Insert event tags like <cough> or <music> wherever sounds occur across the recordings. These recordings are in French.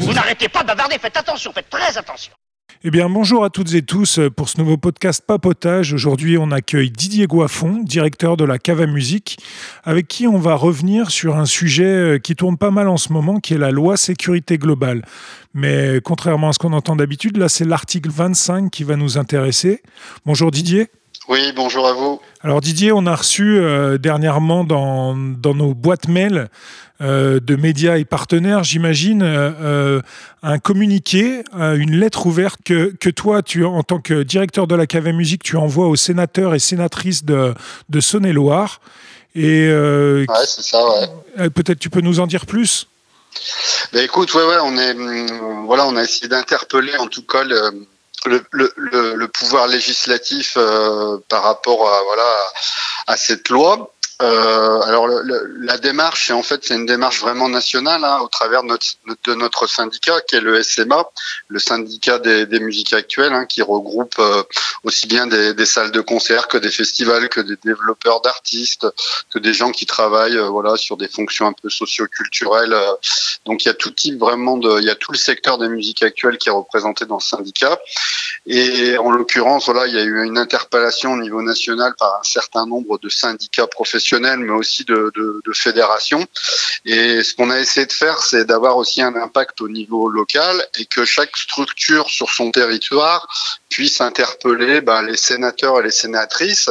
Vous n'arrêtez pas de bavarder, faites attention, faites très attention. Eh bien, bonjour à toutes et tous pour ce nouveau podcast Papotage. Aujourd'hui, on accueille Didier Goiffon, directeur de la Cava Musique, avec qui on va revenir sur un sujet euh, qui tourne pas mal en ce moment, qui est la loi sécurité globale. Mais contrairement à ce qu'on entend d'habitude, là, c'est l'article 25 qui va nous intéresser. Bonjour Didier. Oui, bonjour à vous. Alors Didier, on a reçu euh, dernièrement dans, dans, nos boîtes mail euh, de médias et partenaires, j'imagine, euh, un communiqué, une lettre ouverte que, que, toi, tu, en tant que directeur de la cave Musique, tu envoies aux sénateurs et sénatrices de, de Saône-et-Loire. Et, ouais, c'est ça, ouais. Peut-être tu peux nous en dire plus? Ben écoute, ouais, ouais, on est, hum, voilà, on a essayé d'interpeller en tout cas le, le, le, le, pouvoir législatif euh, par rapport à voilà à cette loi. Euh, alors la démarche, en fait, c'est une démarche vraiment nationale hein, au travers de notre, de notre, syndicat qui est le SMA, le syndicat des, des musiques actuelles, hein, qui regroupe euh, aussi bien des, des, salles de concert que des festivals, que des développeurs d'artistes, que des gens qui travaillent, euh, voilà, sur des fonctions un peu socio-culturelles. Euh. donc il y a tout type vraiment de, il y a tout le secteur des musiques actuelles qui est représenté dans ce syndicat. Et en l'occurrence, voilà, il y a eu une interpellation au niveau national par un certain nombre de syndicats professionnels mais aussi de, fédérations. Et ce qu'on a essayé de faire, c'est d'avoir aussi un impact au niveau local et que chaque structure sur son territoire puisse interpeller ben, les sénateurs et les sénatrices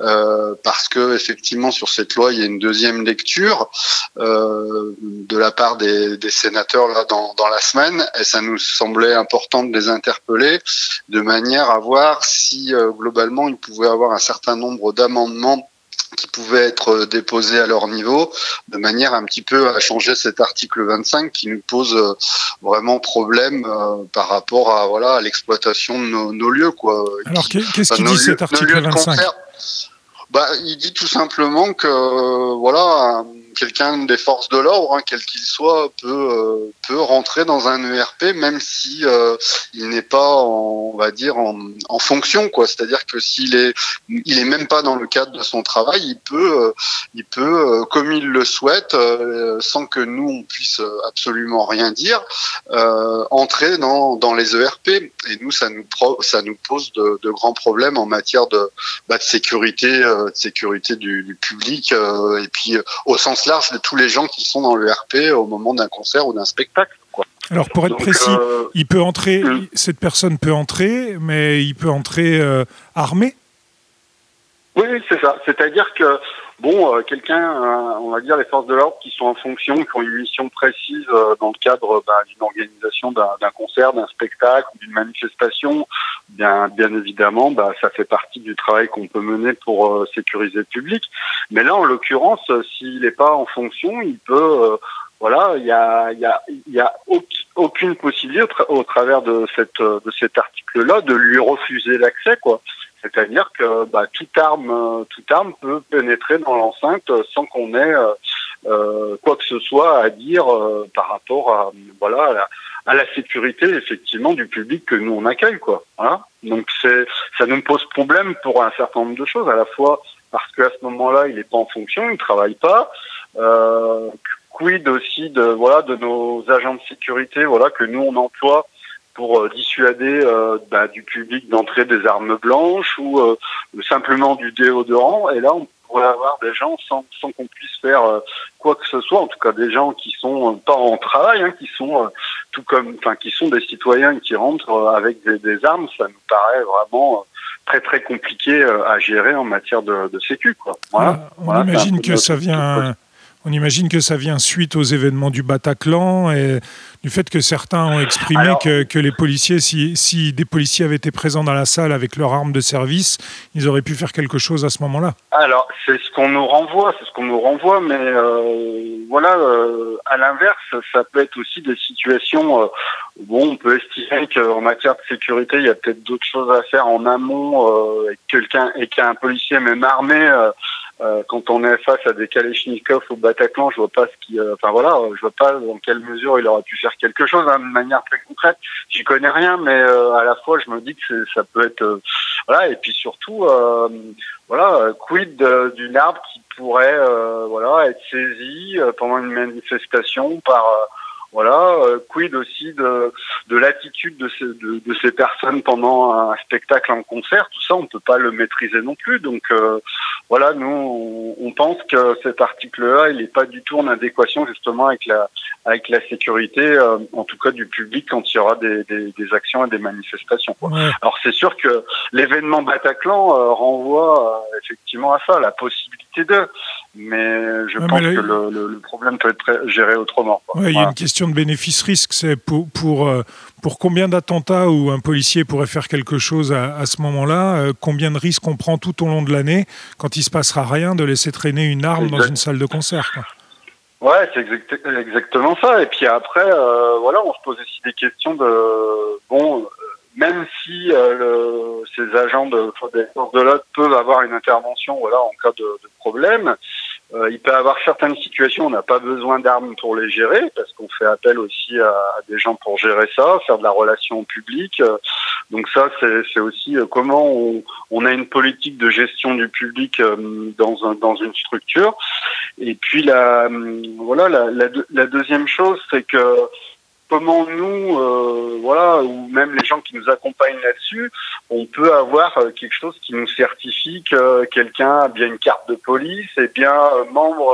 euh, parce que effectivement sur cette loi il y a une deuxième lecture euh, de la part des, sénateurs là dans, la semaine et ça nous semblait important de les interpeller de manière à voir si euh, globalement il pouvait avoir un certain nombre d'amendements qui pouvaient être déposés à leur niveau, de manière un petit peu à changer cet article 25 qui nous pose euh, vraiment problème euh, par rapport à voilà à l'exploitation de nos, lieux quoi. Alors qu'est-ce qu'il dit cet article 25 bah, il dit tout simplement que voilà quelqu'un des forces de l'ordre, hein, quel qu'il soit, peut euh, peut rentrer dans un ERP même si euh, il n'est pas, en, on va dire, en, en fonction, quoi. C'est-à-dire que s'il est, il est même pas dans le cadre de son travail, il peut, euh, il peut, comme il le souhaite, sans que nous on puisse absolument rien dire, entrer dans dans les ERP. Et nous, ça nous ça nous pose de, de, grands problèmes en matière de, bah, de sécurité, de sécurité du, du public et puis au sens large de tous les gens qui sont dans le RP au moment d'un concert ou d'un spectacle. Alors pour être précis, euh, il peut entrer, hmm. cette personne peut entrer, mais il peut entrer euh, armé? Oui, c'est ça. C'est-à-dire que bon, euh, quelqu'un, on va dire les forces de l'ordre qui sont en fonction, qui ont une mission précise dans le cadre bah, d'une organisation d'un concert, d'un spectacle, d'une manifestation, bien, bien évidemment, bah, ça fait partie du travail qu'on peut mener pour euh, sécuriser le public. Mais là, en l'occurrence, euh, s'il n'est pas en fonction, il peut, euh, voilà, il y a, y a, y a aucune possibilité au, travers de cette, de cet article-là de lui refuser l'accès, quoi. C'est-à-dire que bah, toute arme, toute arme peut pénétrer dans l'enceinte sans qu'on ait euh, quoi que ce soit à dire par rapport à voilà à la, à la sécurité effectivement du public que nous on accueille quoi. Voilà. Donc c'est ça nous pose problème pour un certain nombre de choses à la fois parce qu'à ce moment-là il n'est pas en fonction, il travaille pas. Euh, quid aussi de voilà de nos agents de sécurité voilà que nous on emploie pour euh, dissuader euh, bah, du public d'entrer des armes blanches ou euh, simplement du déodorant et là on pourrait avoir des gens sans, sans qu'on puisse faire euh, quoi que ce soit, en tout cas des gens qui sont pas en travail, hein, qui sont tout comme, enfin, qui sont des citoyens qui rentrent avec des, des armes, ça nous paraît vraiment très très compliqué à gérer en matière de, de sécu. Quoi. Voilà. on voilà, imagine que ça vient. On imagine que ça vient suite aux événements du Bataclan et du fait que certains ont exprimé que, que, les policiers, si, si, des policiers avaient été présents dans la salle avec leurs armes de service, ils auraient pu faire quelque chose à ce moment-là. Alors, c'est ce qu'on nous renvoie, c'est ce qu'on nous renvoie, mais euh, voilà, euh, à l'inverse, ça peut être aussi des situations. Euh, bon, on peut estimer qu'en matière de sécurité, il y a peut-être d'autres choses à faire en amont, euh, et quelqu'un et qu'un policier même armé euh, quand on est face à des Kalachnikov au Bataclan, je vois pas ce qui, euh, enfin voilà, je vois pas dans quelle mesure il aurait pu faire quelque chose hein, de manière très concrète. J'y connais rien, mais euh, à la fois je me dis que ça peut être, voilà, et puis surtout, voilà, quid d'une arme qui pourrait, voilà, être saisie pendant une manifestation par voilà, euh, quid aussi de, de l'attitude de ces, de, de, ces personnes pendant un spectacle, un concert, tout ça, on ne peut pas le maîtriser non plus. Donc euh, voilà, nous, on, pense que cet article-là, il n'est pas du tout en adéquation justement avec la, avec la sécurité, euh, en tout cas du public, quand il y aura des, des, des actions et des manifestations. Alors c'est sûr que l'événement Bataclan renvoie effectivement à ça, la possibilité de, mais je pense que le, le, problème peut être géré autrement. il y a une question de bénéfice-risque, c'est pour, pour, euh, pour combien d'attentats où un policier pourrait faire quelque chose à, ce moment-là, euh, combien de risques on prend tout au long de l'année quand il se passera rien de laisser traîner une arme dans une salle de concert quoi. Ouais, c'est exactement ça. Et puis après, euh, voilà, on se pose aussi des questions de bon, même si le, ces agents de, des de l'ordre peuvent avoir une intervention, voilà, en cas de, de problème. Euh, il peut avoir certaines situations on n'a pas besoin d'armes pour les gérer, parce qu'on fait appel aussi à, des gens pour gérer ça, faire de la relation publique. Euh, donc ça, c'est aussi euh, comment on, on, a une politique de gestion du public dans, un, dans une structure. Et puis la, voilà, la, la, la deuxième chose, c'est que comment nous, euh, voilà, ou même les gens qui nous accompagnent là-dessus, on peut avoir euh, quelque chose qui nous certifie que quelqu'un a bien une carte de police et bien euh, membre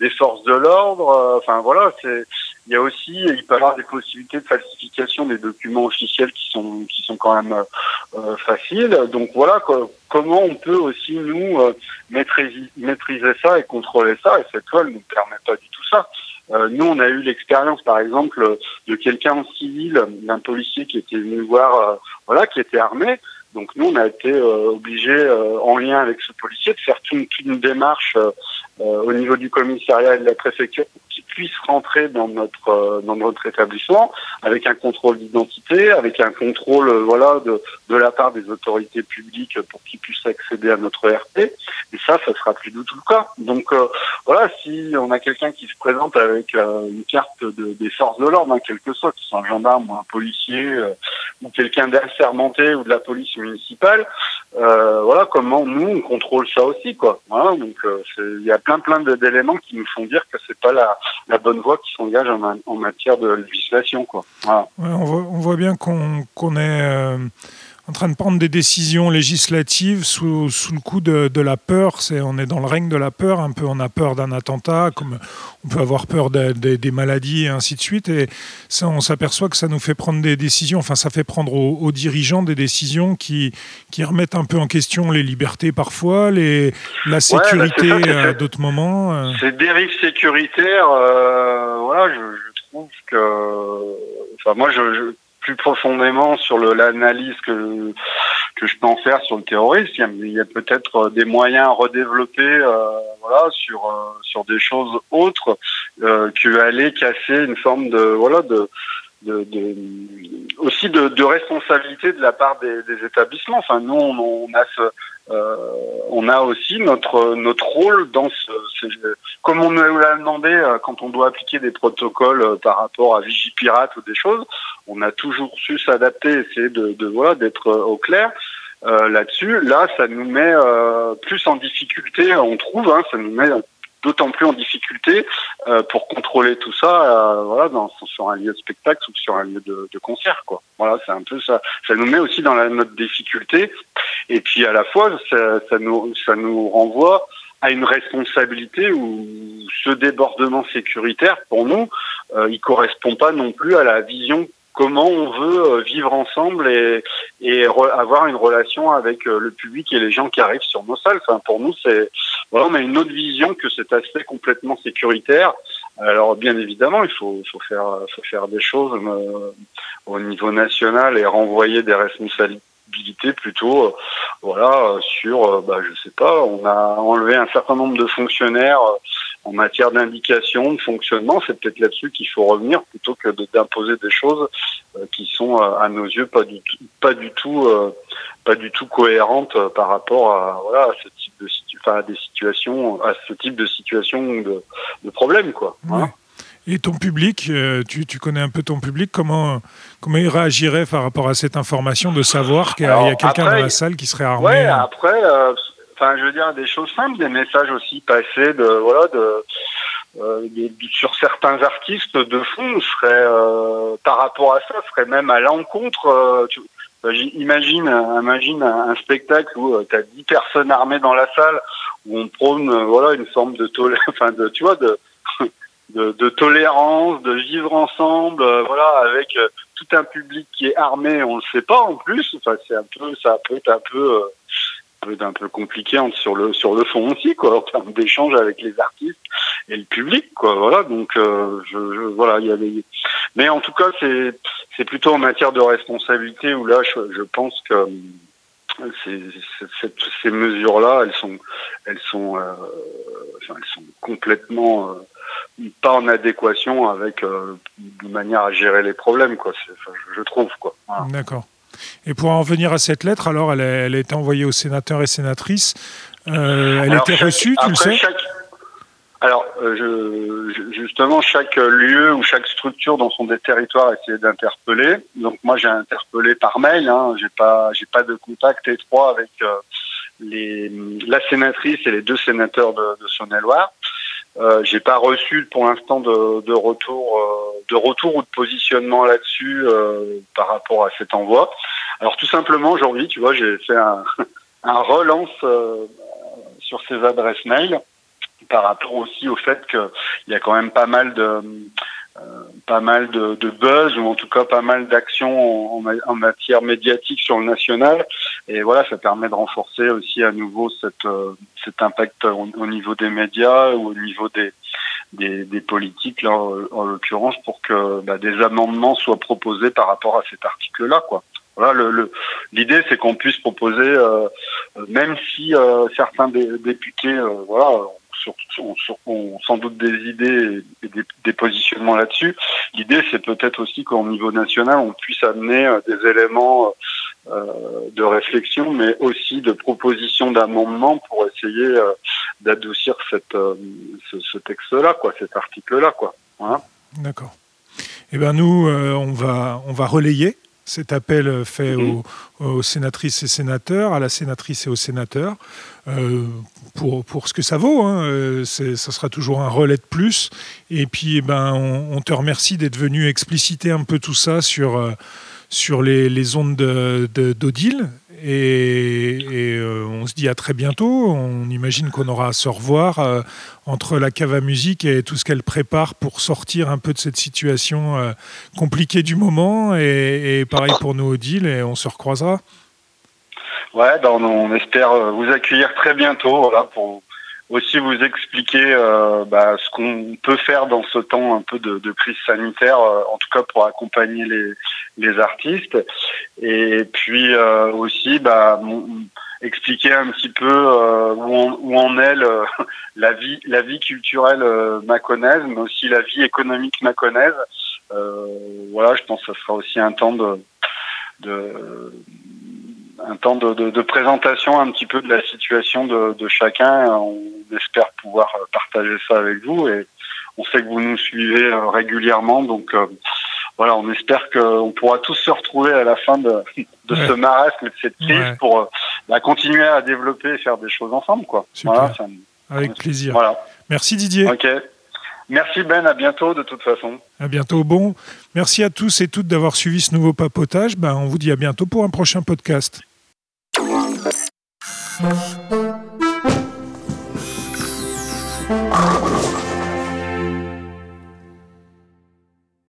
des forces de l'ordre. Enfin voilà, c'est il y a aussi, il peut y avoir des possibilités de falsification des documents officiels qui sont qui sont quand même faciles. Donc voilà, comment on peut aussi nous maîtriser, maîtriser ça et contrôler ça. Et cette loi ne nous permet pas du tout ça. Euh, nous, on a eu l'expérience, par exemple, de quelqu'un en civil, d'un policier qui était venu voir, euh, voilà, qui était armé. Donc nous, on a été euh, obligés, en lien avec ce policier, de faire toute, une démarche au niveau du commissariat et de la préfecture puisse rentrer dans notre euh, dans notre établissement avec un contrôle d'identité, avec un contrôle euh, voilà de de la part des autorités publiques pour qu'ils puissent accéder à notre RP. Et ça, ça sera plus du tout le cas. Donc euh, voilà, si on a quelqu'un qui se présente avec une carte de, des forces de l'ordre, hein, quel que soit, que ce soit un gendarme ou un policier ou quelqu'un d'assermenté ou de la police municipale, voilà comment nous on contrôle ça aussi quoi. Voilà, donc il y a plein plein d'éléments qui nous font dire que c'est pas la la bonne voie qui s'engage en, matière de législation. Quoi. on, voit, bien qu'on est euh, en train de prendre des décisions législatives sous, sous le coup de, de la peur. C'est, on est dans le règne de la peur, un peu. On a peur d'un attentat, comme on peut avoir peur des maladies et ainsi de suite. Et ça, on s'aperçoit que ça nous fait prendre des décisions, enfin, ça fait prendre aux, dirigeants des décisions qui, qui remettent un peu en question les libertés parfois, les, la bah, sécurité à d'autres moments. Euh. Ces dérives sécuritaires, euh, voilà, je, je, trouve que. Enfin, moi, je, je plus profondément sur l'analyse que que je peux en faire sur le terrorisme. Il y a, peut-être des moyens à redévelopper, euh, voilà, sur euh, sur des choses autres euh, que aller casser une forme de voilà de aussi de, responsabilité de la part des, établissements. Enfin, nous, on, a ce, euh, on a aussi notre notre rôle dans ce, comme on nous l'a demandé euh, quand on doit appliquer des protocoles euh, par rapport à Vigipirate ou des choses, on a toujours su s'adapter, essayer de, de voilà d'être au clair. Euh, là-dessus, là, ça nous met euh, plus en difficulté, on trouve, hein, ça nous met d'autant plus en difficulté euh, pour contrôler tout ça euh, voilà dans sur un lieu de spectacle ou sur un lieu de, de concert quoi. Voilà c'est un peu ça. Ça nous met aussi dans la notre difficulté. Et puis à la fois ça, ça nous ça nous renvoie à une responsabilité où ce débordement sécuritaire pour nous euh, il correspond pas non plus à la vision comment on veut euh, vivre ensemble et, et avoir une relation avec euh, le public et les gens qui arrivent sur nos salles. Enfin, pour nous, c'est voilà, on a une autre vision que cet aspect complètement sécuritaire. Alors, bien évidemment, il faut, faut faire, faut faire des choses euh, au niveau national et renvoyer des responsabilités plutôt voilà sur bah je sais pas on a enlevé un certain nombre de fonctionnaires en matière d'indication, de fonctionnement, c'est peut-être là-dessus qu'il faut revenir plutôt que d'imposer des choses euh, qui sont euh, à nos yeux pas du tout, pas du tout, euh, pas du tout cohérentes par rapport à voilà à ce type de, des situations, à ce type de situation de, de problème, quoi. Hein. Et ton public, tu, tu, connais un peu ton public, comment, comment il réagirait par rapport à cette information de savoir qu'il y a, quelqu'un dans la salle qui serait armé Ouais, après, euh, enfin, je veux dire, des choses simples, des messages aussi passés de, voilà, de, euh, sur certains artistes de fond serait euh, par rapport à ça serait même à l'encontre euh, imagine imagine un, spectacle où tu as 10 personnes armées dans la salle où on prône voilà une forme de <laughs> de tu <laughs> tolérance de vivre ensemble voilà avec tout un public qui est armé on le sait pas en plus. Enfin c'est un peu ça peut être un peu peut être un peu compliqué sur le sur le fond aussi quoi en termes d'échange avec les artistes et le public quoi voilà. Donc euh, je, voilà il y a mais en tout cas c'est c'est plutôt en matière de responsabilité où là je, je pense que euh, ces, ces, ces mesures là elles sont elles sont euh, elles sont complètement euh, pas en adéquation avec euh, de manière à gérer les problèmes quoi. Je, trouve quoi. D'accord et pour en venir à cette lettre, alors elle a, elle a été envoyée aux sénateurs et sénatrices. Euh, elle a été reçue, tu le sais chaque, Alors, euh, je, justement, chaque lieu ou chaque structure dans son territoire a essayé d'interpeller. Donc moi, j'ai interpellé par mail. Hein, j'ai pas, j'ai pas de contact étroit avec euh, les, la sénatrice et les deux sénateurs de, de Saône-et-Loire. Euh, j'ai pas reçu pour l'instant de, de, retour, euh, de retour ou de positionnement là-dessus euh, par rapport à cet envoi. Alors tout simplement aujourd'hui, tu vois, j'ai fait un, <laughs> un relance euh, sur ces adresses mail par rapport aussi au fait qu'il y a quand même pas mal de euh, pas mal de, de, buzz ou en tout cas pas mal d'actions en, en, matière médiatique sur le national et voilà ça permet de renforcer aussi à nouveau cette, euh, cet impact au, au, niveau des médias ou au niveau des, des, des politiques là en, en l'occurrence pour que bah, des amendements soient proposés par rapport à cet article là quoi voilà, le, l'idée c'est qu'on puisse proposer, euh, même si euh, certains des, députés, euh, voilà, ont, ont, sans doute des idées et des, des positionnements là-dessus. L'idée c'est peut-être aussi qu'au niveau national, on puisse amener euh, des éléments euh, de réflexion, mais aussi de propositions d'amendements pour essayer euh, d'adoucir cette, ce, ce texte-là, quoi, cet article-là, quoi. Voilà. D'accord. Eh ben nous, on va on va relayer cet appel fait mmh. aux, aux, sénatrices et sénateurs, à la sénatrice et aux sénateurs, euh, pour, pour ce que ça vaut. Hein. Euh, ça sera toujours un relais de plus. Et puis, eh ben, on, on te remercie d'être venu expliciter un peu tout ça sur, euh, sur les, les ondes d'Odile. Et, euh, on se dit à très bientôt. On imagine qu'on aura à se revoir euh, entre la cave à musique et tout ce qu'elle prépare pour sortir un peu de cette situation euh, compliquée du moment. Et, pareil pour nous, Odile, et on se recroisera. Ouais, ben on, espère vous accueillir très bientôt voilà, pour aussi vous expliquer euh, bah, ce qu'on peut faire dans ce temps un peu de, de crise sanitaire, euh, en tout cas pour accompagner les, les artistes, et puis euh, aussi bah, expliquer un petit peu euh, où, on, où en est le, <laughs> la vie la vie culturelle euh, maconaise, mais aussi la vie économique maconaise. voilà, je pense que ça sera aussi un temps de, de un temps de, de, de, présentation un petit peu de la situation de, de, chacun. On espère pouvoir partager ça avec vous et on sait que vous nous suivez euh, régulièrement, donc euh, voilà, on espère qu'on pourra tous se retrouver à la fin de, ouais. ce marasme et de cette crise ouais. pour euh, bah, continuer à développer et faire des choses ensemble, quoi. Voilà, ça, avec plaisir. Voilà. Merci Didier. Ok. Merci Ben, à bientôt de toute façon. À bientôt. Bon, merci à tous et toutes d'avoir suivi ce nouveau papotage. Ben, on vous dit à bientôt pour un prochain podcast. Música